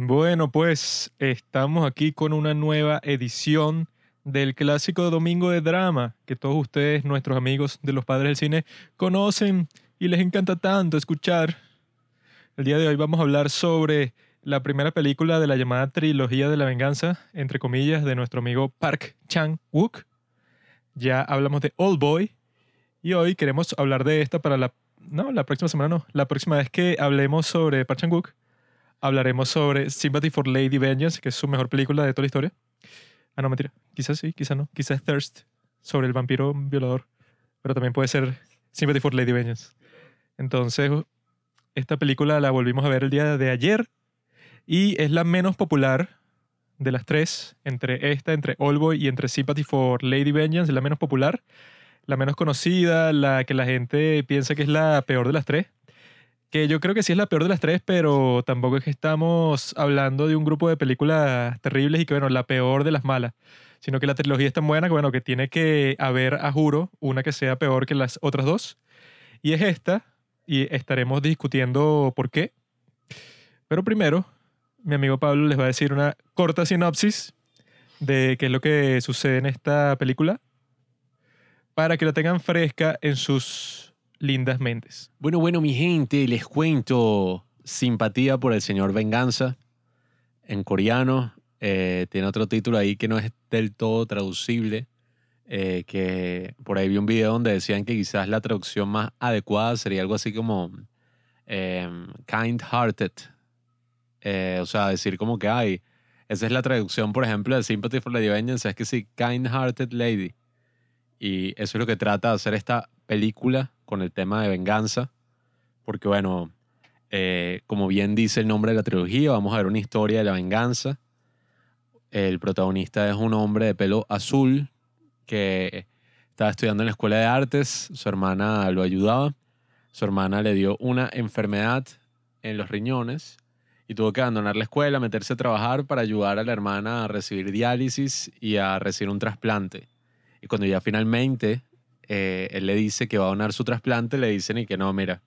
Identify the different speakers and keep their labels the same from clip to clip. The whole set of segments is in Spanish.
Speaker 1: Bueno, pues estamos aquí con una nueva edición del clásico Domingo de Drama que todos ustedes, nuestros amigos de los padres del cine, conocen y les encanta tanto escuchar. El día de hoy vamos a hablar sobre la primera película de la llamada trilogía de la venganza, entre comillas, de nuestro amigo Park Chan-wook. Ya hablamos de Old Boy y hoy queremos hablar de esta para la... No, la próxima semana no. La próxima vez que hablemos sobre Park Chan-wook, hablaremos sobre Sympathy for Lady Vengeance, que es su mejor película de toda la historia. Ah, no, mentira. Quizás sí, quizás no. Quizás Thirst, sobre el vampiro violador. Pero también puede ser Sympathy for Lady Vengeance. Entonces, esta película la volvimos a ver el día de ayer y es la menos popular de las tres, entre esta, entre All Boy y entre Sympathy for Lady Vengeance, es la menos popular, la menos conocida, la que la gente piensa que es la peor de las tres. Que yo creo que sí es la peor de las tres, pero tampoco es que estamos hablando de un grupo de películas terribles y que, bueno, la peor de las malas, sino que la trilogía es tan buena que, bueno, que tiene que haber, a juro, una que sea peor que las otras dos. Y es esta, y estaremos discutiendo por qué. Pero primero, mi amigo Pablo les va a decir una corta sinopsis de qué es lo que sucede en esta película para que la tengan fresca en sus lindas mentes.
Speaker 2: Bueno, bueno, mi gente, les cuento Simpatía por el Señor Venganza en coreano. Eh, tiene otro título ahí que no es del todo traducible. eh, que por ahí vi un video donde decían que quizás la traducción más adecuada sería algo así como em, kind hearted. o sea, decir como que hay. Esa es la traducción, por ejemplo, de Sympathy for Lady Vengeance. Es que sí, kind hearted lady. Y eso es lo que trata de hacer esta película con el tema de venganza. Porque, bueno, eh, como bien dice el nombre de la trilogía, vamos a ver una historia de la venganza. El protagonista es un hombre de pelo azul que estaba estudiando en la escuela de artes. Su hermana lo ayudaba. Su hermana le dio una enfermedad en los riñones y tuvo que abandonar la escuela, meterse a trabajar para ayudar a la hermana a recibir diálisis y a recibir un trasplante. Y cuando ya finalmente eh, él le dice que va a donar su trasplante, le dicen y que no, mira,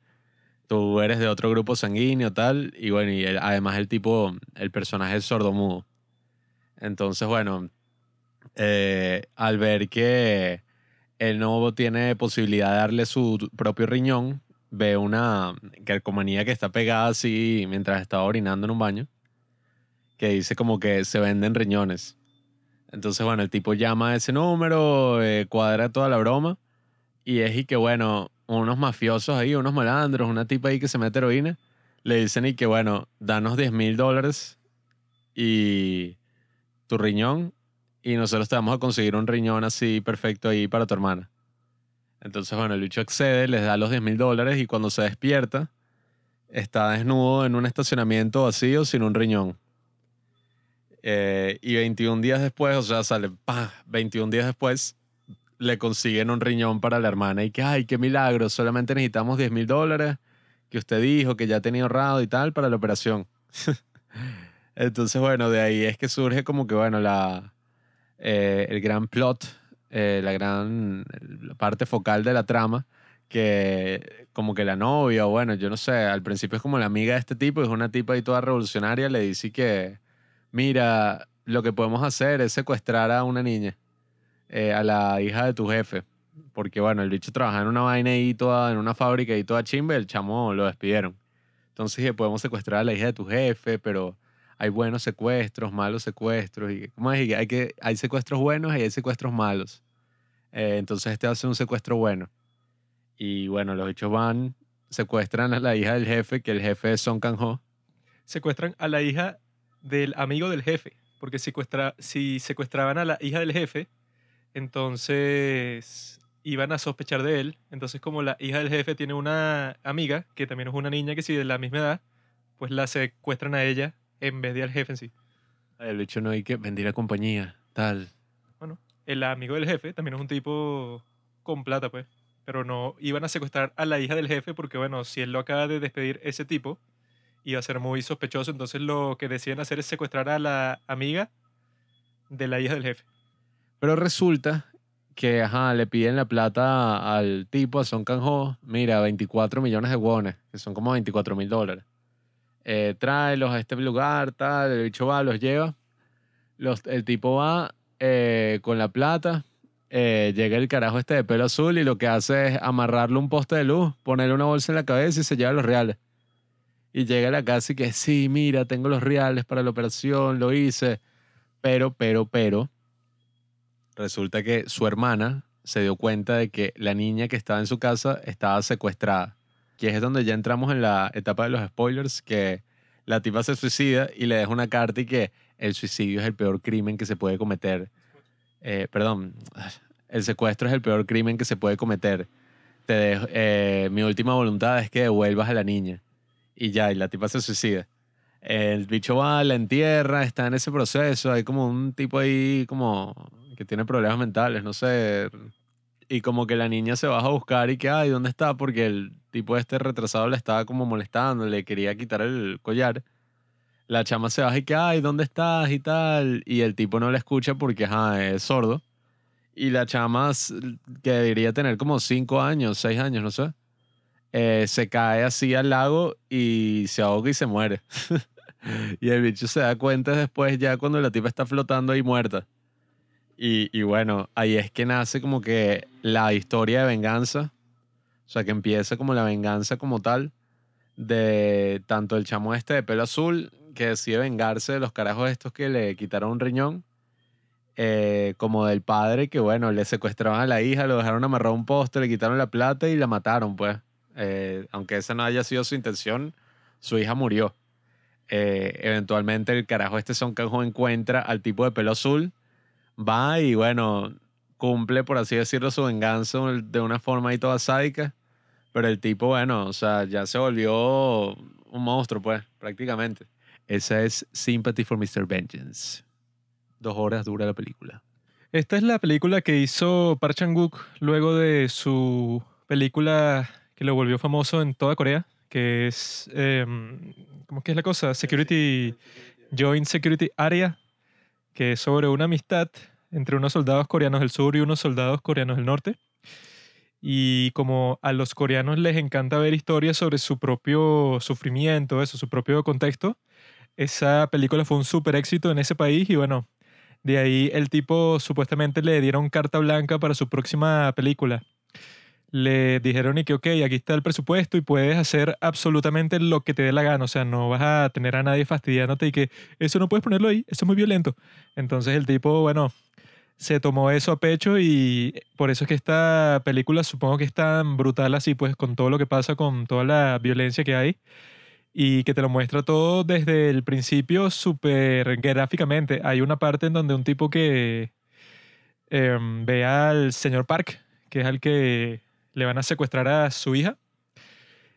Speaker 2: tú eres de otro grupo sanguíneo, tal. Y bueno, y además el tipo, el personaje es sordomudo. Entonces, bueno, eh, al ver que él no tiene posibilidad de darle su propio riñón, ve una calcomanía que está pegada así mientras estaba orinando en un baño, que dice como que se venden riñones. Entonces, bueno, el tipo llama a ese número, eh, cuadra toda la broma. Y es y que, bueno, unos mafiosos ahí, unos malandros, una tipa ahí que se mete heroína, le dicen y que, bueno, danos 10 mil dólares y tu riñón y nosotros te vamos a conseguir un riñón así perfecto ahí para tu hermana. Entonces, bueno, el bicho accede, les da los 10 mil dólares y cuando se despierta, está desnudo en un estacionamiento vacío sin un riñón. Eh, y 21 días después, o sea, sale, ¡pah! 21 días después, le consiguen un riñón para la hermana. Y que, ay, qué milagro, solamente necesitamos 10 mil dólares que usted dijo que ya tenía ahorrado y tal para la operación. Entonces, bueno, de ahí es que surge como que, bueno, la, eh, el gran plot, eh, la gran la parte focal de la trama, que como que la novia, o bueno, yo no sé, al principio es como la amiga de este tipo, es una tipa ahí toda revolucionaria, le dice que, mira, lo que podemos hacer es secuestrar a una niña, eh, a la hija de tu jefe, porque bueno, el bicho trabajaba en una vaina ahí toda, en una fábrica y toda chimba, el chamo lo despidieron. Entonces dije, podemos secuestrar a la hija de tu jefe, pero hay buenos secuestros, malos secuestros. Y, ¿Cómo es? Hay, que, hay secuestros buenos y hay secuestros malos. Eh, entonces este ser un secuestro bueno. Y bueno, los hechos van, secuestran a la hija del jefe, que el jefe es Song Kang-ho.
Speaker 1: Secuestran a la hija del amigo del jefe, porque secuestra, si secuestraban a la hija del jefe, entonces iban a sospechar de él. Entonces, como la hija del jefe tiene una amiga, que también es una niña que sí de la misma edad, pues la secuestran a ella en vez de al jefe en sí.
Speaker 2: El bicho no hay que vender la compañía, tal.
Speaker 1: Bueno, el amigo del jefe también es un tipo con plata, pues. Pero no iban a secuestrar a la hija del jefe porque, bueno, si él lo acaba de despedir ese tipo, iba a ser muy sospechoso. Entonces lo que deciden hacer es secuestrar a la amiga de la hija del jefe.
Speaker 2: Pero resulta que, ajá, le piden la plata al tipo, a Son Kang-ho, mira, 24 millones de wones, que son como 24 mil dólares. eh, tráelos a este lugar, tal, el bicho va, los lleva. El tipo va eh, con la plata, eh, llega el carajo este de pelo azul y lo que hace es amarrarle un poste de luz, ponerle una bolsa en la cabeza y se lleva los reales. Y llega a la casa y que, sí, mira, tengo los reales para la operación, lo hice. Pero, pero, pero, resulta que su hermana se dio cuenta de que la niña que estaba en su casa estaba secuestrada. Que es donde ya entramos en la etapa de los spoilers, que la tipa se suicida y le deja una carta y que el suicidio es el peor crimen que se puede cometer. Eh, perdón, el secuestro es el peor crimen que se puede cometer. Te dejo- eh, mi última voluntad es que devuelvas a la niña. Y ya, y la tipa se suicida. El bicho va, la entierra, está en ese proceso. Hay como un tipo ahí como que tiene problemas mentales, no sé. Y como que la niña se baja a buscar y que, ay, ¿dónde está? Porque el tipo este retrasado le estaba como molestando, le quería quitar el collar. La chama se baja y que, ay, ¿dónde estás? Y tal. Y el tipo no la escucha porque, ajá, es sordo. Y la chama, que debería tener como cinco años, seis años, no sé, eh, se cae así al lago y se ahoga y se muere. y el bicho se da cuenta después ya cuando la tipa está flotando ahí muerta. Y, y bueno, ahí es que nace como que la historia de venganza. O sea, que empieza como la venganza como tal de tanto el chamo este de pelo azul que decide vengarse de los carajos estos que le quitaron un riñón, eh, como del padre que, bueno, le secuestraron a la hija, lo dejaron amarrado a un poste, le quitaron la plata y la mataron, pues. Eh, aunque esa no haya sido su intención, su hija murió. Eh, eventualmente el carajo este Son encuentra al tipo de pelo azul, va y, bueno, cumple, por así decirlo, su venganza de una forma ahí toda sádica. Pero el tipo, bueno, o sea, ya se volvió un monstruo, pues, prácticamente. Esa es Sympathy for Mr. Vengeance. Dos horas dura la película.
Speaker 1: Esta es la película que hizo Park Chan-wook luego de su película que lo volvió famoso en toda Corea, que es, em, ¿cómo que es la cosa? Security, Joint Security Area, que es sobre una amistad entre unos soldados coreanos del sur y unos soldados coreanos del norte. Y como a los coreanos les encanta ver historias sobre su propio sufrimiento, eso, su propio contexto, esa película fue un súper éxito en ese país y bueno, de ahí el tipo supuestamente le dieron carta blanca para su próxima película. Le dijeron y que, ok, aquí está el presupuesto y puedes hacer absolutamente lo que te dé la gana. O sea, no vas a tener a nadie fastidiándote y que eso no puedes ponerlo ahí, eso es muy violento. Entonces el tipo, bueno, se tomó eso a pecho y por eso es que esta película supongo que es tan brutal así, pues con todo lo que pasa, con toda la violencia que hay y que te lo muestra todo desde el principio súper gráficamente. Hay una parte en donde un tipo que em, ve al señor Park, que es al que le van a secuestrar a su hija,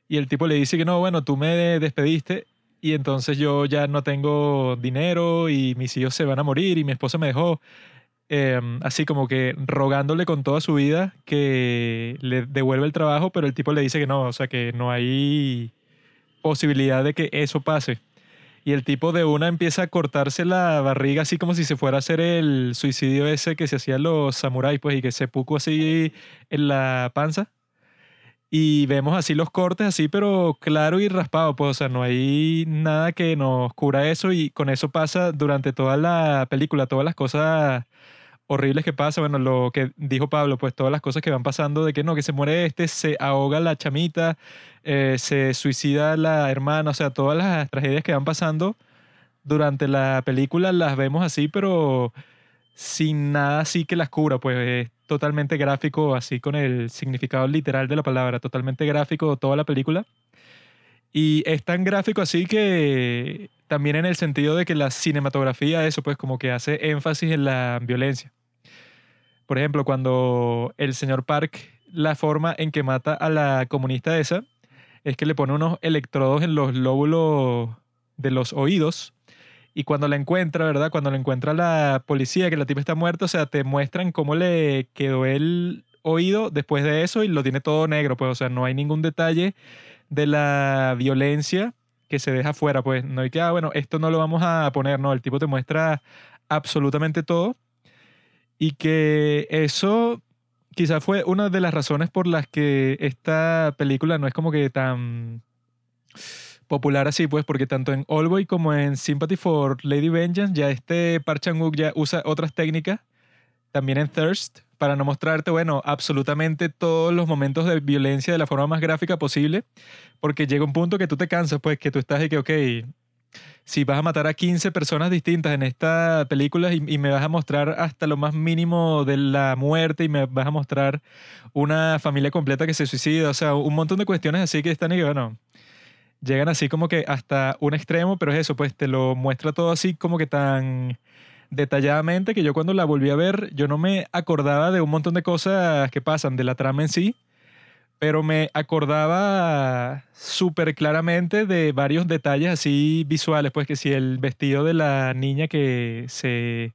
Speaker 1: y el tipo le dice que no, bueno, tú me despediste y entonces yo ya no tengo dinero y mis hijos se van a morir y mi esposa me dejó. Em, así como que rogándole con toda su vida que le devuelva el trabajo, pero el tipo le dice que no, o sea, que no hay posibilidad de que eso pase. Y el tipo de una empieza a cortarse la barriga así como si se fuera a hacer el suicidio ese que se hacían los samuráis, pues, y que se puco así en la panza. Y vemos así los cortes así, pero claro y raspado, pues, o sea, no hay nada que nos cura eso y con eso pasa durante toda la película, todas las cosas horribles que pasan, bueno, lo que dijo Pablo, pues todas las cosas que van pasando de que no, que se muere este, se ahoga la chamita, eh, se suicida la hermana, o sea, todas las tragedias que van pasando durante la película las vemos así, pero sin nada así que las cubra, pues es totalmente gráfico, así con el significado literal de la palabra, totalmente gráfico toda la película. Y es tan gráfico así que también en el sentido de que la cinematografía, eso pues como que hace énfasis en la violencia. Por ejemplo, cuando el señor Park, la forma en que mata a la comunista esa es que le pone unos electrodos en los lóbulos de los oídos y cuando la encuentra, ¿verdad? Cuando la encuentra la policía, que la tipa está muerta, o sea, te muestran cómo le quedó el oído después de eso y lo tiene todo negro, pues, o sea, no hay ningún detalle de la violencia que se deja fuera, pues, no hay que, ah, bueno, esto no lo vamos a poner, no, el tipo te muestra absolutamente todo. Y que eso quizás fue una de las razones por las que esta película no es como que tan popular así, pues, porque tanto en All como en Sympathy for Lady Vengeance, ya este Park Chan-wook ya usa otras técnicas, también en Thirst, para no mostrarte, bueno, absolutamente todos los momentos de violencia de la forma más gráfica posible, porque llega un punto que tú te cansas, pues, que tú estás de que, ok, si vas a matar a 15 personas distintas en esta película y, y, me vas a mostrar hasta lo más mínimo de la muerte y me vas a mostrar una familia completa que se suicida, o sea, un montón de cuestiones así que están y que, bueno, llegan así como que hasta un extremo, pero es eso, pues te lo muestra todo así como que tan detalladamente que yo cuando la volví a ver, yo no me acordaba de un montón de cosas que pasan, de la trama en sí, pero me acordaba súper claramente de varios detalles así visuales, pues que si el vestido de la niña que se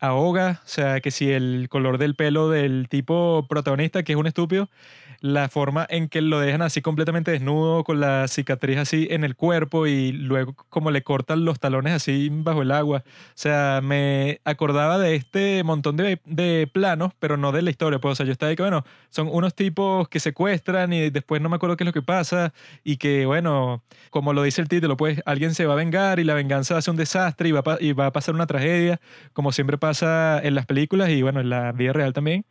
Speaker 1: ahoga, o sea, que si el color del pelo del tipo protagonista, que es un estúpido, la forma en que lo dejan así completamente desnudo, con la cicatriz así en el cuerpo y luego como le cortan los talones así bajo el agua. O sea, me acordaba de este montón de, de planos, pero no de la historia. Pues, o sea, yo estaba ahí que, bueno, son unos tipos que secuestran y después no me acuerdo qué es lo que pasa y que, bueno, como lo dice el título, pues alguien se va a vengar y la venganza hace un desastre y va y va a pasar una tragedia, como siempre pasa en las películas y, bueno, en la vida real también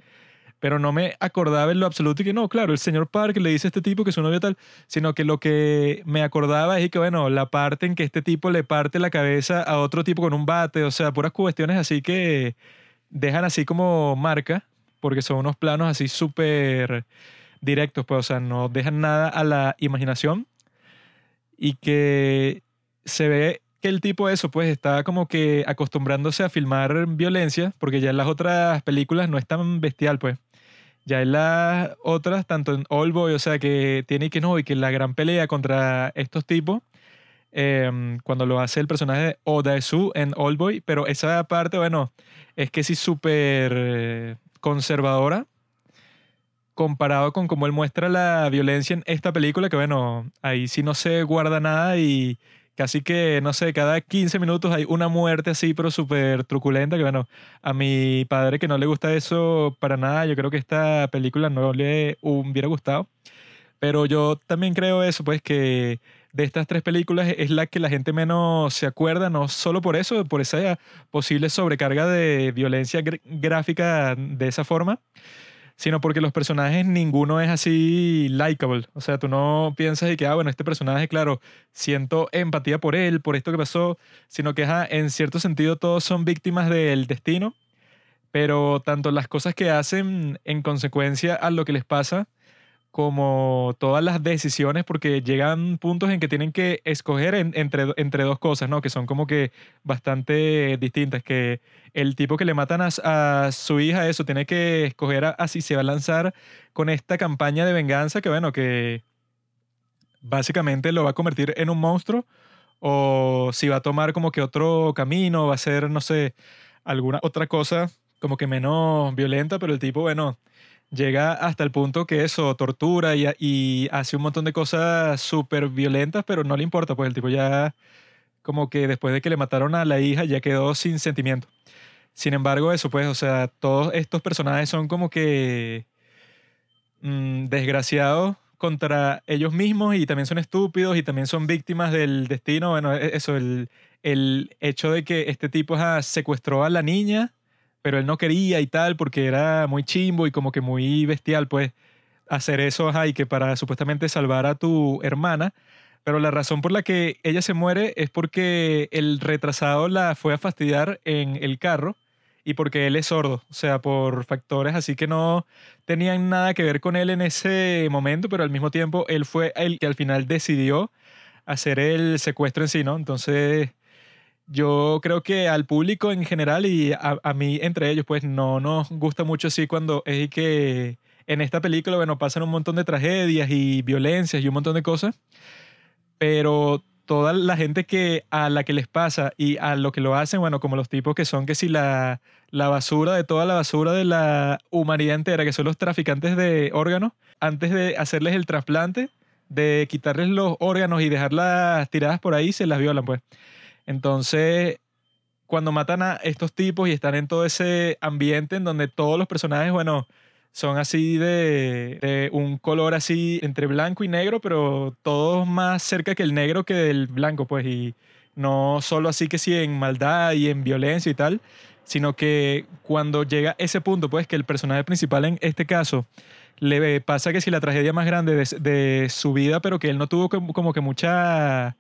Speaker 1: pero no me acordaba en lo absoluto y que no, claro, el señor Park le dice a este tipo que su novia tal, sino que lo que me acordaba es que, bueno, la parte en que este tipo le parte la cabeza a otro tipo con un bate, o sea, puras cuestiones así que dejan así como marca, porque son unos planos así súper directos, pues, o sea, no dejan nada a la imaginación y que se ve que el tipo eso, pues está como que acostumbrándose a filmar violencia, porque ya en las otras películas no es tan bestial, pues. Ya en las otras, tanto en All Boy, o sea, que tiene que no, y que la gran pelea contra estos tipos, em, cuando lo hace el personaje de Oda Su en All Boy, pero esa parte, bueno, es que sí súper eh, conservadora comparado con cómo él muestra la violencia en esta película, que bueno, ahí sí no se guarda nada y casi que, no sé, cada 15 minutos hay una muerte así, pero súper truculenta, que bueno, a mi padre que no le gusta eso para nada, yo creo que esta película no le hubiera gustado. Pero yo también creo eso, pues que de estas tres películas es la que la gente menos se acuerda, no solo por eso, por esa posible sobrecarga de violencia gráfica de esa forma, sino porque los personajes ninguno es así likable. O sea, tú no piensas y que, ah, bueno, este personaje, claro, siento empatía por él, por esto que pasó, sino que, en cierto sentido todos son víctimas del destino, pero tanto las cosas que hacen en consecuencia a lo que les pasa, como todas las decisiones, porque llegan puntos en que tienen que escoger entre, entre dos cosas, ¿no? Que son como que bastante distintas, que el tipo que le matan a, su hija, eso, tiene que escoger a, si se va a lanzar con esta campaña de venganza, que bueno, que básicamente lo va a convertir en un monstruo, o si va a tomar como que otro camino, va a ser, no sé, alguna otra cosa como que menos violenta, pero el tipo, bueno llega hasta el punto que eso, tortura y, y hace un montón de cosas súper violentas, pero no le importa, pues el tipo ya como que después de que le mataron a la hija ya quedó sin sentimiento. Sin embargo, eso pues, o sea, todos estos personajes son como que mm, desgraciados contra ellos mismos y también son estúpidos y también son víctimas del destino. Bueno, e, eso, el, el hecho de que este tipo secuestró a la niña pero él no quería y tal porque era muy chimbo y como que muy bestial, pues hacer eso, ajá, y que para supuestamente salvar a tu hermana. Pero la razón por la que ella se muere es porque el retrasado la fue a fastidiar en el carro y porque él es sordo, o sea, por factores así que no tenían nada que ver con él en ese momento, pero al mismo tiempo él fue el que al final decidió hacer el secuestro en sí, ¿no? Entonces yo creo que al público en general y a, mí entre ellos, pues no nos gusta mucho así cuando es que en esta película, bueno, pasan un montón de tragedias y violencias y un montón de cosas, pero toda la gente que a la que les pasa y a lo que lo hacen, bueno, como los tipos que son que si la, la basura de toda la basura de la humanidad entera, que son los traficantes de órganos, antes de hacerles el trasplante, de quitarles los órganos y dejarlas tiradas por ahí, se las violan, pues. Entonces, cuando matan a estos tipos y están en todo ese ambiente en donde todos los personajes, bueno, son así de, un color así entre blanco y negro, pero todos más cerca que el negro que del blanco, pues, y no solo así que sí en maldad y en violencia y tal, sino que cuando llega ese punto, pues, que el personaje principal en este caso le pasa que si la tragedia más grande de, su vida, pero que él no tuvo como que mucha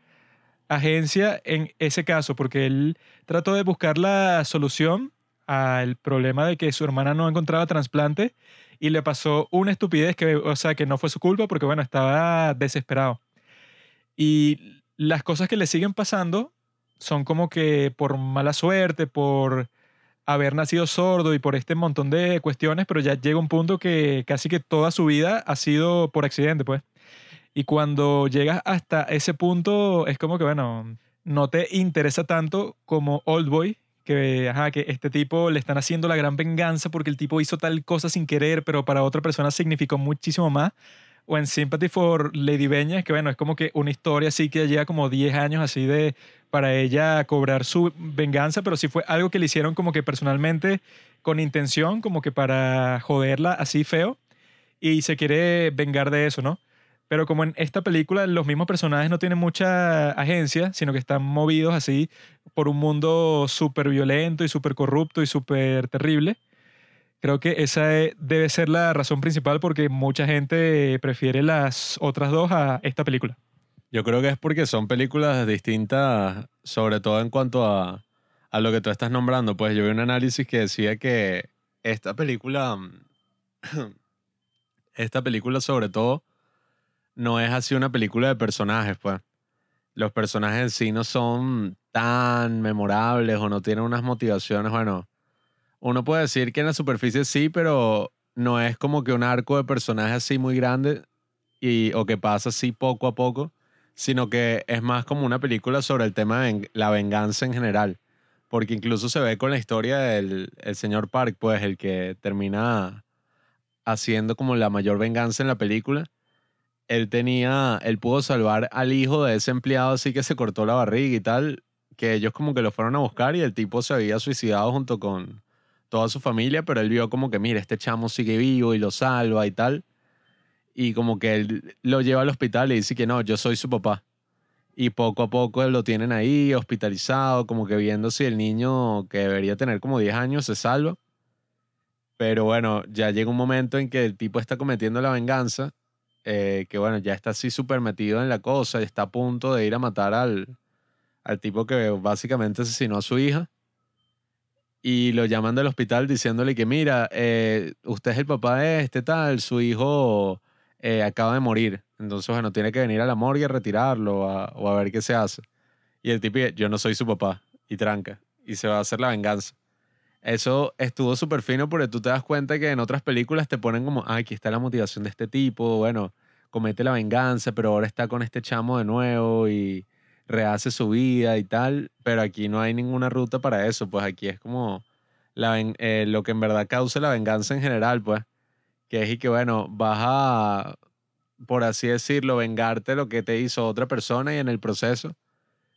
Speaker 1: agencia en ese caso, porque él trató de buscar la solución al problema de que su hermana no encontraba trasplante y le pasó una estupidez que, o sea, que no fue su culpa porque, bueno, estaba desesperado. Y las cosas que le siguen pasando son como que por mala suerte, por haber nacido sordo y por este montón de cuestiones, pero ya llega un punto que casi que toda su vida ha sido por accidente, pues. Y cuando llegas hasta ese punto, es como que, bueno, no te interesa tanto como Old Boy, que, ajá, que este tipo le están haciendo la gran venganza porque el tipo hizo tal cosa sin querer, pero para otra persona significó muchísimo más. O en Sympathy for Lady Beña, que bueno, es como que una historia así que lleva como 10 años así de para ella cobrar su venganza, pero sí fue algo que le hicieron como que personalmente con intención, como que para joderla así feo, y se quiere vengar de eso, ¿no? Pero como en esta película los mismos personajes no tienen mucha agencia, sino que están movidos así por un mundo súper violento y súper corrupto y súper terrible, creo que esa e- debe ser la razón principal porque mucha gente prefiere las otras dos a esta película.
Speaker 2: Yo creo que es porque son películas distintas, sobre todo en cuanto a, a lo que tú estás nombrando. Pues yo vi un análisis que decía que esta película, esta película sobre todo, no es así una película de personajes, pues. Los personajes en sí no son tan memorables o no tienen unas motivaciones. Bueno, uno puede decir que en la superficie sí, pero no es como que un arco de personajes así muy grande y, o que pasa así poco a poco, sino que es más como una película sobre el tema de la venganza en general. Porque incluso se ve con la historia del el señor Park, pues el que termina haciendo como la mayor venganza en la película él tenía, él pudo salvar al hijo de ese empleado así que se cortó la barriga y tal, que ellos como que lo fueron a buscar y el tipo se había suicidado junto con toda su familia, pero él vio como que, mira, este chamo sigue vivo y lo salva y tal. Y como que él lo lleva al hospital y dice que no, yo soy su papá. Y poco a poco lo tienen ahí hospitalizado, como que viendo si el niño que debería tener como 10 años se salva. Pero bueno, ya llega un momento en que el tipo está cometiendo la venganza eh, que bueno, ya está así súper metido en la cosa y está a punto de ir a matar al, al tipo que básicamente asesinó a su hija. Y lo llaman del hospital diciéndole que, mira, eh, usted es el papá de este tal, su hijo eh, acaba de morir. Entonces, bueno, tiene que venir a la morgue a retirarlo o a ver qué se hace. Y el tipo, yo no soy su papá. Y tranca. Y se va a hacer la venganza. Eso estuvo súper fino porque tú te das cuenta que en otras películas te ponen como, ah, aquí está la motivación de este tipo, bueno, comete la venganza, pero ahora está con este chamo de nuevo y rehace su vida y tal, pero aquí no hay ninguna ruta para eso, pues aquí es como eh, lo que en verdad causa la venganza en general, pues, que es y que, bueno, vas a, por así decirlo, vengarte lo que te hizo otra persona y en el proceso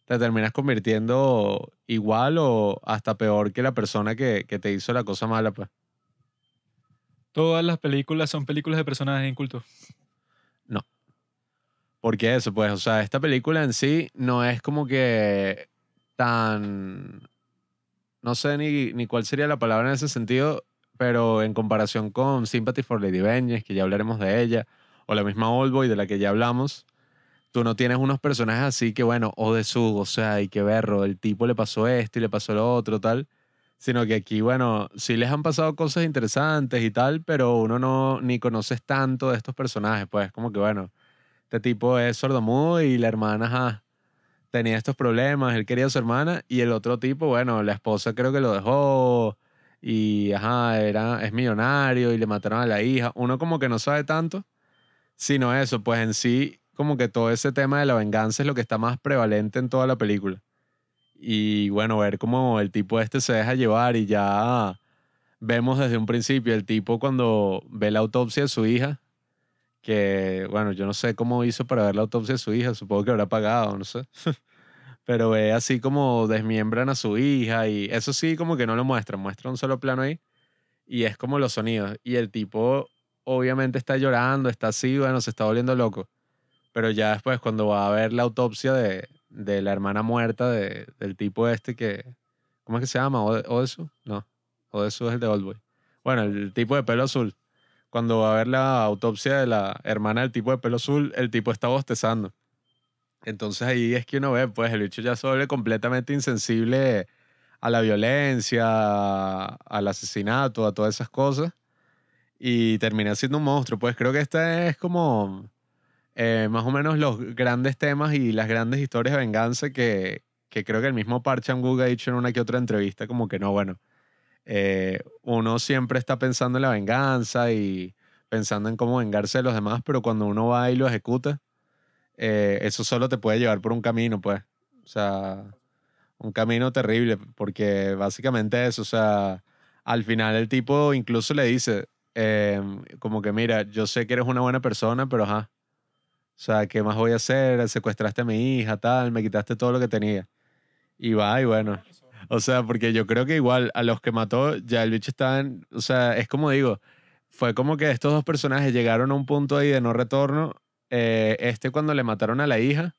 Speaker 2: te terminas convirtiendo igual o hasta peor que la persona que, que te hizo la cosa mala, pues.
Speaker 1: Todas las películas son películas de personajes incultos.
Speaker 2: No. Porque eso, pues, o sea, esta película en sí no es como que tan... No sé ni, ni cuál sería la palabra en ese sentido, pero en comparación con Sympathy for Lady Vengeance, que ya hablaremos de ella, o la misma Old Boy, de la que ya hablamos, tú no tienes unos personajes así que, bueno, o de su, o sea, y que verro, el tipo le pasó esto y le pasó lo otro, tal. Sino que aquí, bueno, sí les han pasado cosas interesantes y tal, pero uno no ni conoces tanto de estos personajes, pues como que, bueno, este tipo es sordomudo y la hermana, ajá, tenía estos problemas, él quería a su hermana y el otro tipo, bueno, la esposa creo que lo dejó y, ajá, era, es millonario y le mataron a la hija. Uno como que no sabe tanto, sino eso, pues en sí como que todo ese tema de la venganza es lo que está más prevalente en toda la película. Y bueno, ver cómo el tipo este se deja llevar y ya vemos desde un principio el tipo cuando ve la autopsia de su hija, que bueno, yo no sé cómo hizo para ver la autopsia de su hija, supongo que habrá pagado, no sé. Pero ve así como desmiembran a su hija y eso sí como que no lo muestran, muestra un solo plano ahí. y es como los sonidos. Y el tipo obviamente está llorando, está así, bueno, se está volviendo loco. Pero ya después, cuando va a ver la autopsia de, de la hermana muerta de, del tipo este que. ¿Cómo es que se llama? ¿Odesu? No. Odesu es el de Oldboy. Bueno, el tipo de pelo azul. Cuando va a ver la autopsia de la hermana del tipo de pelo azul, el tipo está bostezando. Entonces ahí es que uno ve, pues el bicho ya se completamente insensible a la violencia, al asesinato, a todas esas cosas. Y termina siendo un monstruo. Pues creo que este es como eh, más o menos los grandes temas y las grandes historias de venganza que, que creo que el mismo Park Chan-wook ha dicho en una que otra entrevista, como que no, bueno, eh, uno siempre está pensando en la venganza y pensando en cómo vengarse de los demás, pero cuando uno va y lo ejecuta, eh, eso solo te puede llevar por un camino, pues. O sea, un camino terrible, porque básicamente eso, o sea, al final el tipo incluso le dice, como que mira, yo sé que eres una buena persona, pero ajá. O sea, ¿qué más voy a hacer? Secuestraste a mi hija, tal, me quitaste todo lo que tenía. Y va, y bueno. O sea, porque yo creo que igual a los que mató, ya el bicho está en, o sea, es como digo, fue como que estos dos personajes llegaron a un punto ahí de no retorno. Eh, este cuando le mataron a la hija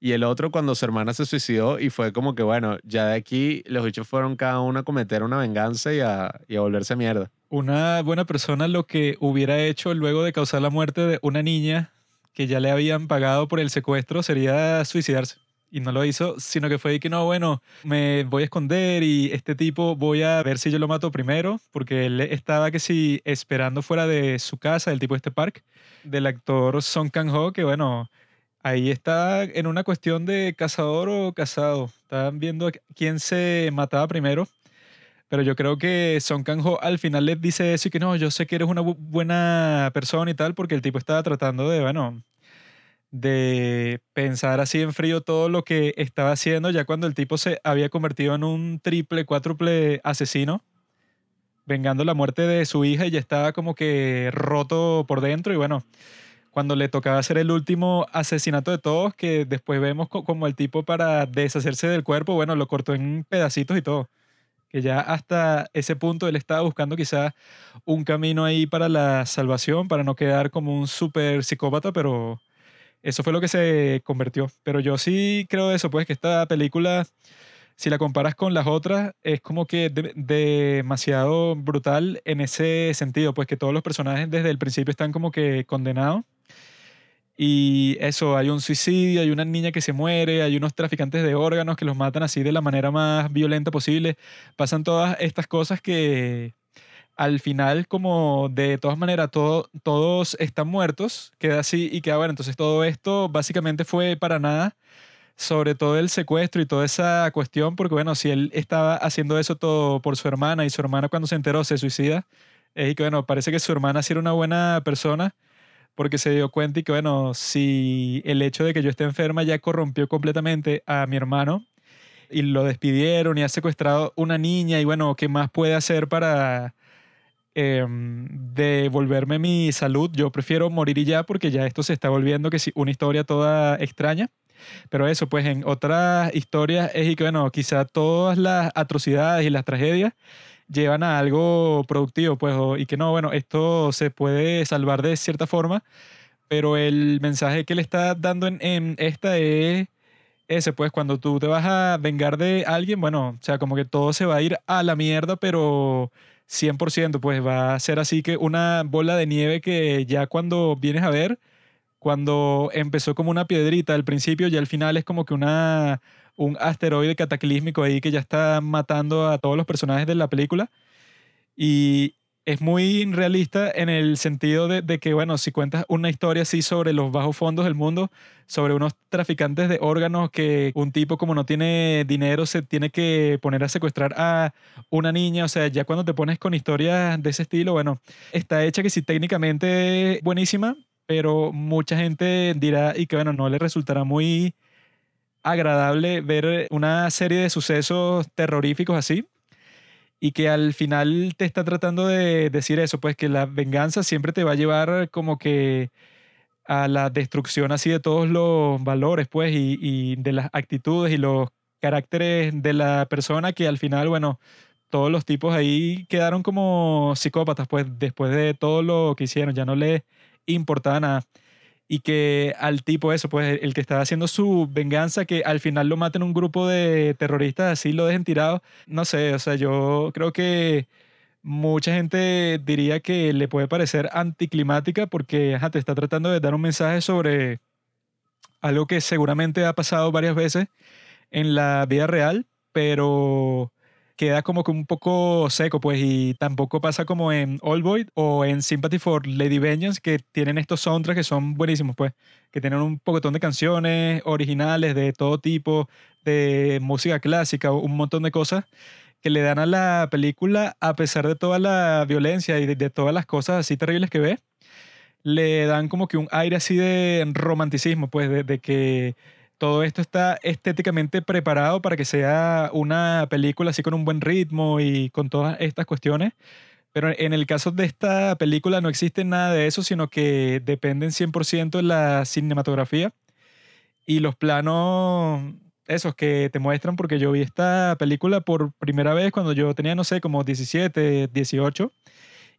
Speaker 2: y el otro cuando su hermana se suicidó y fue como que, bueno, ya de aquí los bichos fueron cada uno a cometer una venganza y a, y a volverse mierda.
Speaker 1: Una buena persona lo que hubiera hecho luego de causar la muerte de una niña que ya le habían pagado por el secuestro sería suicidarse. Y no lo hizo, sino que fue que no, bueno, me voy a esconder y este tipo voy a ver si yo lo mato primero, porque él estaba que si esperando fuera de su casa, el tipo de este parque, del actor Song Kang-ho, que bueno, Ahí está en una cuestión de cazador o cazado. Estaban viendo quién se mataba primero. Pero yo creo que Son Kang-ho al final les dice eso y que no, yo sé que eres una buena persona y tal, porque el tipo estaba tratando de, bueno, de pensar así en frío todo lo que estaba haciendo ya cuando el tipo se había convertido en un triple, cuádruple asesino, vengando la muerte de su hija y ya estaba como que roto por dentro y bueno, cuando le tocaba hacer el último asesinato de todos, que después vemos como el tipo para deshacerse del cuerpo, bueno, lo cortó en pedacitos y todo. Que ya hasta ese punto él estaba buscando quizá un camino ahí para la salvación, para no quedar como un súper psicópata, pero eso fue lo que se convirtió. Pero yo sí creo eso, pues que esta película, si la comparas con las otras, es como que demasiado brutal en ese sentido, pues que todos los personajes desde el principio están como que condenados y eso, hay un suicidio, hay una niña que se muere, hay unos traficantes de órganos que los matan así de la manera más violenta posible. Pasan todas estas cosas que al final, como de todas maneras todos están muertos, queda así y queda bueno. Entonces todo esto básicamente fue para nada, sobre todo el secuestro y toda esa cuestión, porque bueno, si él estaba haciendo eso todo por su hermana y su hermana cuando se enteró se suicida, es que bueno, parece que su hermana sí era una buena persona porque se dio cuenta y que, bueno, si el hecho de que yo esté enferma ya corrompió completamente a mi hermano y lo despidieron y ha secuestrado una niña y, bueno, ¿qué más puede hacer para em, devolverme mi salud? Yo prefiero morir y ya porque ya esto se está volviendo que sí, una historia toda extraña. Pero eso, pues en otras historias es que, bueno, quizá todas las atrocidades y las tragedias llevan a algo productivo, pues, y que no, bueno, esto se puede salvar de cierta forma, pero el mensaje que le está dando en, esta es ese, pues, cuando tú te vas a vengar de alguien, bueno, o sea, como que todo se va a ir a la mierda, pero 100%, pues va a ser así que una bola de nieve que ya cuando vienes a ver, cuando empezó como una piedrita al principio, y al final es como que una un asteroide cataclísmico ahí que ya está matando a todos los personajes de la película. Y es muy realista en el sentido de, que, bueno, si cuentas una historia así sobre los bajos fondos del mundo, sobre unos traficantes de órganos que un tipo como no tiene dinero se tiene que poner a secuestrar a una niña, o sea, ya cuando te pones con historias de ese estilo, bueno, está hecha que sí técnicamente buenísima, pero mucha gente dirá y que, bueno, no le resultará muy agradable ver una serie de sucesos terroríficos así y que al final te está tratando de decir eso, pues que la venganza siempre te va a llevar como que a la destrucción así de todos los valores, pues, y, de las actitudes y los caracteres de la persona que al final, bueno, todos los tipos ahí quedaron como psicópatas, pues después de todo lo que hicieron, ya no les importaba nada. Y que al tipo eso, pues el que estaba haciendo su venganza, que al final lo maten un grupo de terroristas así, lo dejen tirado, no sé, o sea, yo creo que mucha gente diría que le puede parecer anticlimática porque ajá, te está tratando de dar un mensaje sobre algo que seguramente ha pasado varias veces en la vida real, pero queda como que un poco seco, pues, y tampoco pasa como en All Boy o en Sympathy for Lady Vengeance, que tienen estos soundtracks que son buenísimos, pues, que tienen un poquitón de canciones originales de todo tipo, de música clásica, un montón de cosas que le dan a la película, a pesar de toda la violencia y de, todas las cosas así terribles que ve, le dan como que un aire así de romanticismo, pues, de, que todo esto está estéticamente preparado para que sea una película así con un buen ritmo y con todas estas cuestiones. Pero en el caso de esta película no existe nada de eso, sino que dependen 100% de la cinematografía y los planos esos que te muestran, porque yo vi esta película por primera vez cuando yo tenía, no sé, como 17, 18,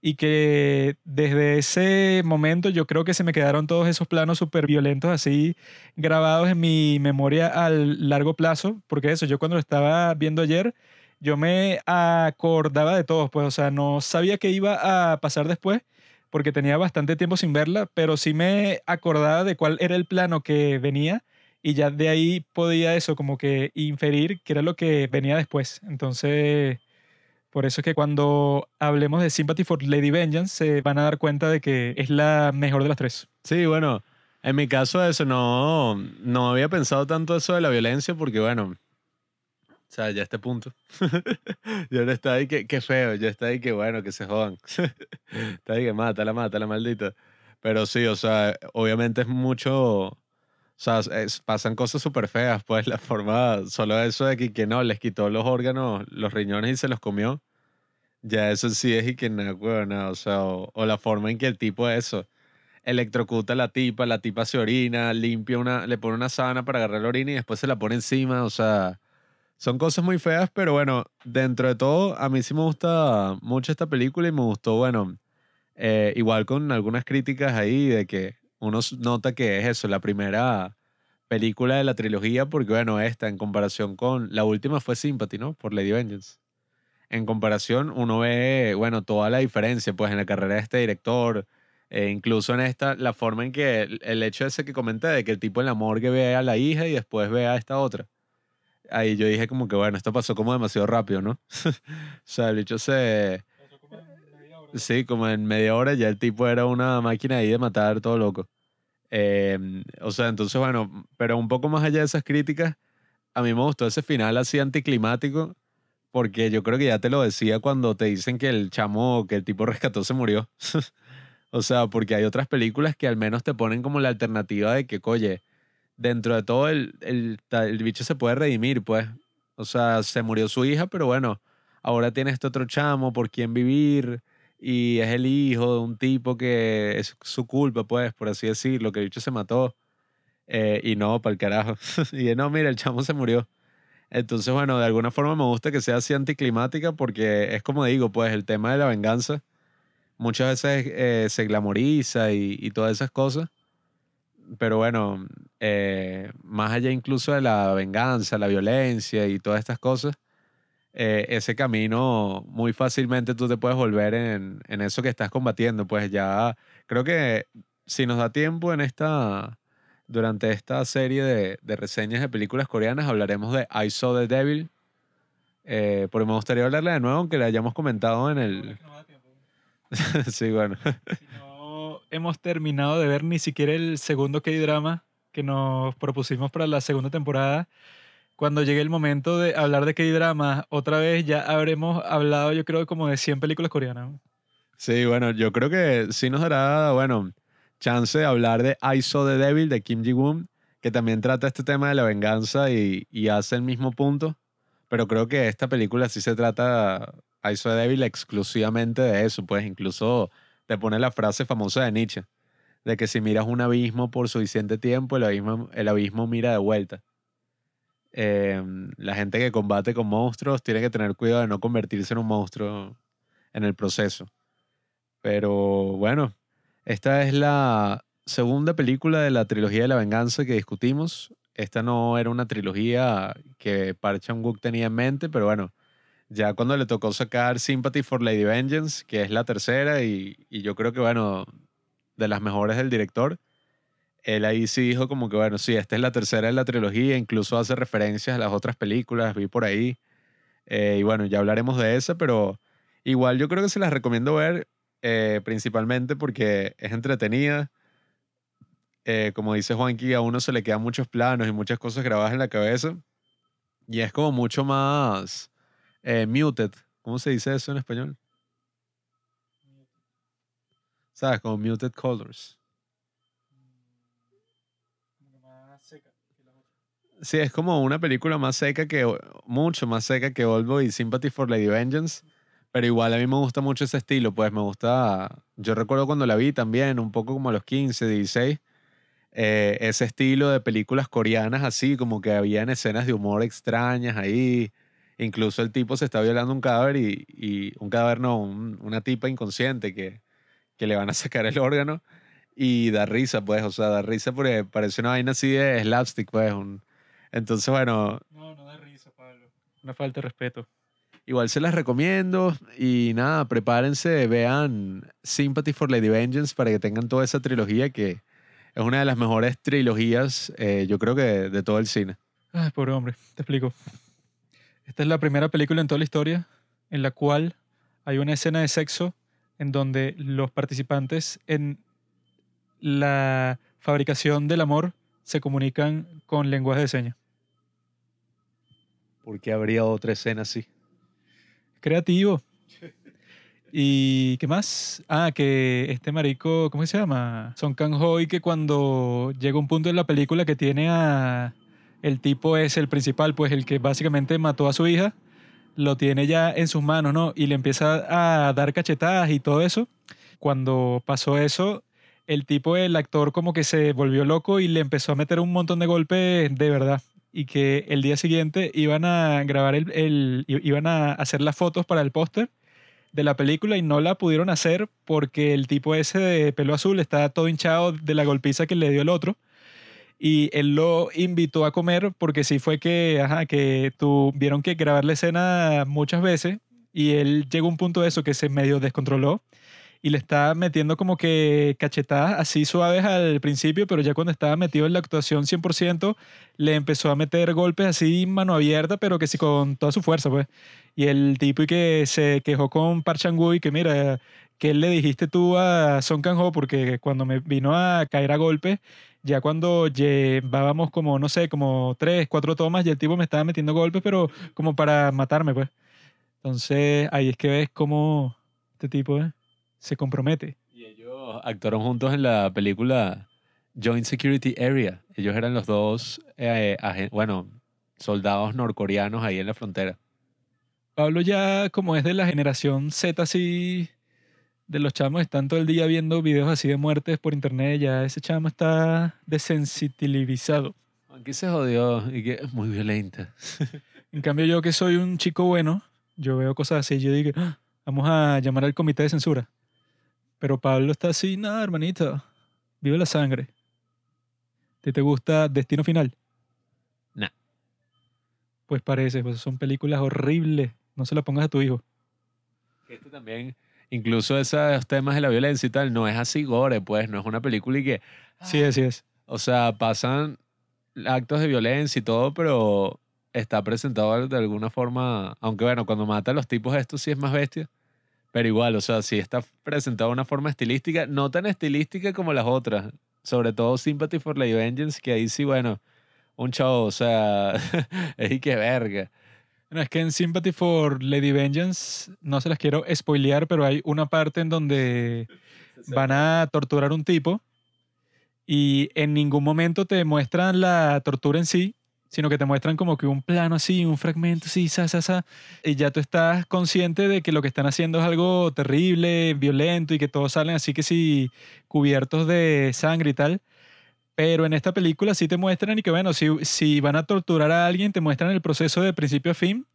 Speaker 1: y que desde ese momento yo creo que se me quedaron todos esos planos súper violentos así grabados en mi memoria al largo plazo, porque eso, yo cuando lo estaba viendo ayer, yo me acordaba de todos, pues, o sea, no sabía qué iba a pasar después, porque tenía bastante tiempo sin verla, pero sí me acordaba de cuál era el plano que venía y ya de ahí podía eso como que inferir qué era lo que venía después. Entonces, por eso es que cuando hablemos de Sympathy for Lady Vengeance se van a dar cuenta de que es la mejor de las tres.
Speaker 2: Sí, bueno, en mi caso eso no, no había pensado tanto eso de la violencia porque bueno, o sea, ya este punto. ya no está ahí que, feo, ya está ahí que bueno, que se jodan. está ahí que mata, la mata, la maldita. Pero sí, o sea, obviamente es mucho o sea, pasan cosas súper feas, pues la forma, solo eso de que, que no, les quitó los órganos, los riñones y se los comió. Ya eso sí es y que nada, nada, o sea, o, la forma en que el tipo eso, electrocuta a la tipa, la tipa se orina, limpia una, le pone una sábana para agarrar la orina y después se la pone encima, o sea, son cosas muy feas, pero bueno, dentro de todo, a mí sí me gusta mucho esta película y me gustó, bueno, eh, igual con algunas críticas ahí de que uno nota que es eso, la primera película de la trilogía, porque bueno, esta en comparación con la última fue Sympathy, ¿no? Por Lady Vengeance. En comparación, uno ve, bueno, toda la diferencia, pues en la carrera de este director, e incluso en esta, la forma en que el, hecho ese que comenté, de que el tipo en la morgue ve a la hija y después ve a esta otra. Ahí yo dije como que, bueno, esto pasó como demasiado rápido, ¿no? o sea, el hecho se Sí, como en media hora ya el tipo era una máquina ahí de matar todo loco. Em, o sea, entonces, bueno, pero un poco más allá de esas críticas, a mí me gustó ese final así anticlimático, porque yo creo que ya te lo decía cuando te dicen que el chamo, que el tipo rescató se murió. o sea, porque hay otras películas que al menos te ponen como la alternativa de que, oye, dentro de todo el, el, el bicho se puede redimir, pues. O sea, se murió su hija, pero bueno, ahora tiene este otro chamo por quien vivir y es el hijo de un tipo que es su culpa, pues, por así decirlo, que el bicho se mató. Eh, y no, para el carajo. y no, mira, el chamo se murió. Entonces, bueno, de alguna forma me gusta que sea así anticlimática porque es como digo, pues el tema de la venganza muchas veces eh, se glamoriza y, y, todas esas cosas. Pero bueno, eh, más allá incluso de la venganza, la violencia y todas estas cosas, eh, ese camino muy fácilmente tú te puedes volver en, en, eso que estás combatiendo. Pues ya creo que si nos da tiempo en esta, durante esta serie de, de reseñas de películas coreanas, hablaremos de I Saw the Devil. Eh, porque me gustaría hablarle de nuevo, aunque le hayamos comentado en el... sí, bueno.
Speaker 1: no hemos terminado de ver ni siquiera el segundo K-drama que nos propusimos para la segunda temporada cuando llegue el momento de hablar de K-drama, otra vez ya habremos hablado, yo creo, como de 100 películas coreanas.
Speaker 2: Sí, bueno, yo creo que sí nos dará, bueno, chance de hablar de I Saw the Devil de Kim Ji-woon, que también trata este tema de la venganza y, y, hace el mismo punto. Pero creo que esta película sí se trata, I Saw the Devil, exclusivamente de eso. Pues incluso te pone la frase famosa de Nietzsche, de que si miras un abismo por suficiente tiempo, el abismo, el abismo mira de vuelta. Eh, la gente que combate con monstruos tiene que tener cuidado de no convertirse en un monstruo en el proceso. Pero bueno, esta es la segunda película de la trilogía de la venganza que discutimos. Esta no era una trilogía que Park Chan-wook tenía en mente, pero bueno, ya cuando le tocó sacar Sympathy for Lady Vengeance, que es la tercera y, y yo creo que bueno, de las mejores del director, él ahí sí dijo como que bueno, sí, esta es la tercera de la trilogía, incluso hace referencias a las otras películas, vi por ahí. Eh, y bueno, ya hablaremos de esa, pero igual yo creo que se las recomiendo ver eh, principalmente porque es entretenida. Eh, como dice Juanqui, a uno se le quedan muchos planos y muchas cosas grabadas en la cabeza. Y es como mucho más muted. ¿Cómo se dice eso en español? ¿Sabes? Como muted colors. Sí, es como una película más seca que, mucho más seca que Volvo y Sympathy for Lady Vengeance. Pero igual a mí me gusta mucho ese estilo, pues me gusta, yo recuerdo cuando la vi también, un poco como a los 15, 16, eh, ese estilo de películas coreanas así, como que habían escenas de humor extrañas ahí. Incluso el tipo se está violando un cadáver y, y un cadáver no, un- una tipa inconsciente que, que le van a sacar el órgano y da risa, pues, o sea, da risa porque parece una vaina así de slapstick, pues. un- entonces, bueno,
Speaker 1: No, no da risa, Pablo. Una falta de respeto.
Speaker 2: Igual se las recomiendo y nada, prepárense, vean Sympathy for Lady Vengeance para que tengan toda esa trilogía que es una de las mejores trilogías, eh, yo creo que de, de todo el cine.
Speaker 1: Ay, pobre hombre, te explico. Esta es la primera película en toda la historia en la cual hay una escena de sexo en donde los participantes en la fabricación del amor se comunican con lenguaje de señas.
Speaker 2: ¿Por qué habría otra escena así?
Speaker 1: Creativo. ¿Y qué más? Ah, que este marico, ¿cómo se llama? Son Kang-ho y que cuando llega un punto en la película que tiene a... El tipo es el principal, pues el que básicamente mató a su hija, lo tiene ya en sus manos, ¿no? Y le empieza a dar cachetadas y todo eso. Cuando pasó eso, el tipo, el actor, como que se volvió loco y le empezó a meter un montón de golpes de verdad. Y que el día siguiente iban a grabar el, el- iban a hacer las fotos para el póster de la película y no la pudieron hacer porque el tipo ese de pelo azul está todo hinchado de la golpiza que le dio el otro. Y él lo invitó a comer porque sí fue que, ajá, que tuvieron que grabar la escena muchas veces y él llegó a un punto de eso que se medio descontroló y le estaba metiendo como que cachetadas así suaves al principio, pero ya cuando estaba metido en la actuación 100%, le empezó a meter golpes así mano abierta, pero que sí con toda su fuerza, pues. Y el tipo y que se quejó con y que mira, ¿qué le dijiste tú a Song Kang-ho? Porque cuando me vino a caer a golpes, ya cuando llevábamos como, no sé, como tres, cuatro tomas y el tipo me estaba metiendo golpes, pero como para matarme, pues. Entonces ahí es que ves cómo este tipo eh, se compromete.
Speaker 2: Y ellos actuaron juntos en la película Joint Security Area. Ellos eran los dos, eh, bueno, soldados norcoreanos ahí en la frontera.
Speaker 1: Pablo ya como es de la generación Z así, de los chamos están todo el día viendo videos así de muertes por internet, ya ese chamo está desensitivizado.
Speaker 2: Aquí se jodió y que es muy violenta.
Speaker 1: En cambio yo que soy un chico bueno, yo veo cosas así, yo digo, "Ah, vamos a llamar al comité de censura. Pero Pablo está así, nada, hermanito, vive la sangre. ¿Te, te gusta Destino Final?
Speaker 2: Nah.
Speaker 1: Pues parece, pues son películas horribles, no se las pongas a tu hijo.
Speaker 2: Este también, incluso esos temas de la violencia y tal, no es así gore, pues, no es una película y que,
Speaker 1: Sí, así es.
Speaker 2: o sea, pasan actos de violencia y todo, pero está presentado de alguna forma, aunque bueno, cuando mata a los tipos estos sí es más bestia, pero igual, o sea, sí está presentado de una forma estilística, no tan estilística como las otras, sobre todo Sympathy for Lady Vengeance, que ahí sí, bueno, un chavo, o sea, es y que verga.
Speaker 1: No, es que en Sympathy for Lady Vengeance, no se las quiero spoilear, pero hay una parte en donde van a torturar a un tipo y en ningún momento te muestran la tortura en sí, sino que te muestran como que un plano así, un fragmento así, sa, sa, sa, y ya tú estás consciente de que lo que están haciendo es algo terrible, violento y que todos salen así que sí, cubiertos de sangre y tal. Pero en esta película sí te muestran y que, bueno, si, si van a torturar a alguien, te muestran el proceso de principio a fin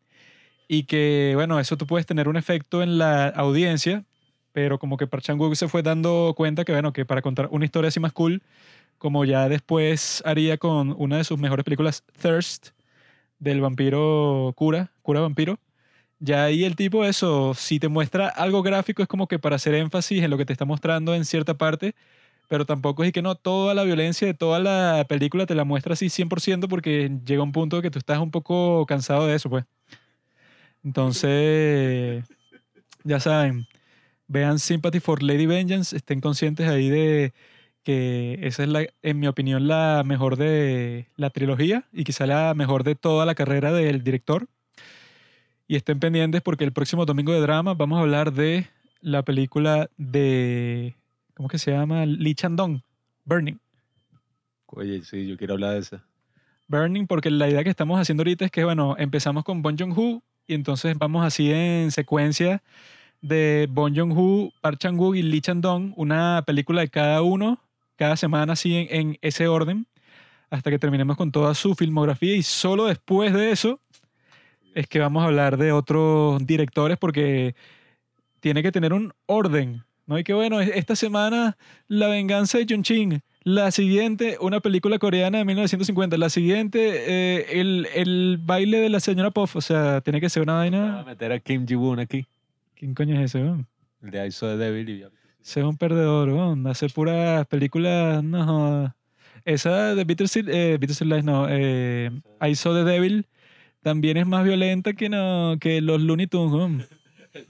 Speaker 1: y que, bueno, eso tú puedes tener un efecto en la audiencia, pero como que Park se fue dando cuenta que, bueno, que para contar una historia así más cool, como ya después haría con una de sus mejores películas, Thirst, del vampiro cura, cura vampiro, ya ahí el tipo eso, si te muestra algo gráfico es como que para hacer énfasis en lo que te está mostrando en cierta parte, pero tampoco es que no, toda la violencia de toda la película te la muestra así 100% porque llega un punto que tú estás un poco cansado de eso, pues. Entonces, ya saben, vean Sympathy for Lady Vengeance, estén conscientes ahí de que esa es, la, en mi opinión, la mejor de la trilogía y quizá la mejor de toda la carrera del director. Y estén pendientes porque el próximo domingo de drama vamos a hablar de la película de, ¿cómo que se llama? Lee Chandong, Burning.
Speaker 2: Oye, sí, yo quiero hablar de esa.
Speaker 1: Burning porque la idea que estamos haciendo ahorita es que, bueno, empezamos con Bon Joon-ho y entonces vamos así en secuencia de Bon Joon-ho, Park Chan-wook y Lee Chan-dong, una película de cada uno, cada semana así en, en ese orden, hasta que terminemos con toda su filmografía y solo después de eso es que vamos a hablar de otros directores porque tiene que tener un orden, ¿no? Y que bueno, esta semana La venganza de Jun Ching, la siguiente, una película coreana de 1950. La siguiente, eh, el, el baile de la señora Puff. O sea, tiene que ser una
Speaker 2: Voy a
Speaker 1: vaina.
Speaker 2: meter a Kim Ji-woon aquí.
Speaker 1: ¿Quién coño es ese, weón?
Speaker 2: El de I Saw the Devil y
Speaker 1: Ese es un perdedor, weón. Hace puras películas, no. Esa de Bitter Seal, eh, Lies, no. Eh, I Saw the Devil también es más violenta que, no, que los Looney Tunes, weón.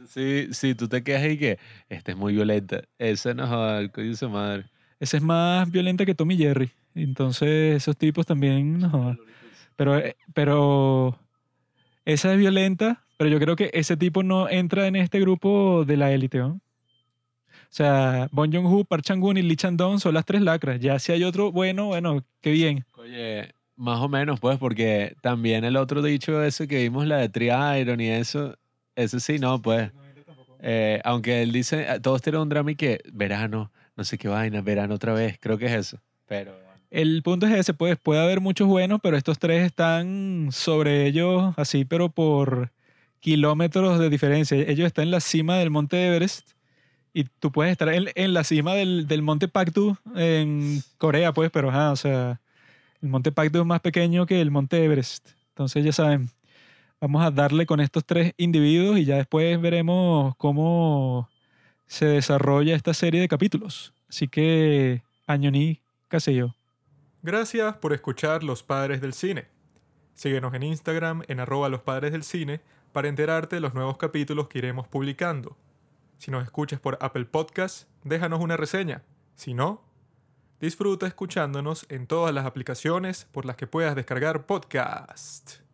Speaker 2: Sí, sí, tú te quedas ahí que esta es muy violenta. Esa no coño su madre.
Speaker 1: Esa es más violenta que Tommy Jerry. Entonces, esos tipos también, no. Pero, eh, pero esa es violenta, pero yo creo que ese tipo no entra en este grupo de la élite, ¿no? O sea, Bon Joon-ho, Park Chan-wook y Lee Chan-dong son las tres lacras. Ya si hay otro bueno, bueno, qué bien.
Speaker 2: Oye, más o menos, pues, porque también el otro dicho ese que vimos, la de Tri-Iron y eso, ese sí, no, pues. Eh, aunque él dice, eh, todos tienen un drama y que verano, no sé qué vaina, verano otra vez, creo que es eso. Pero
Speaker 1: El punto es ese, pues puede haber muchos buenos, pero estos tres están sobre ellos así, pero por kilómetros de diferencia. Ellos están en la cima del monte Everest y tú puedes estar en, en la cima del, del monte Paktu en Corea, pues, pero ajá, o sea, el monte Paktu es más pequeño que el monte Everest. Entonces ya saben, vamos a darle con estos tres individuos y ya después veremos cómo se desarrolla esta serie de capítulos. Así que, Añoní, yo.
Speaker 3: Gracias por escuchar Los Padres del Cine. Síguenos en Instagram en arroba los padres del cine para enterarte de los nuevos capítulos que iremos publicando. Si nos escuchas por Apple Podcast, déjanos una reseña. Si no, disfruta escuchándonos en todas las aplicaciones por las que puedas descargar podcast.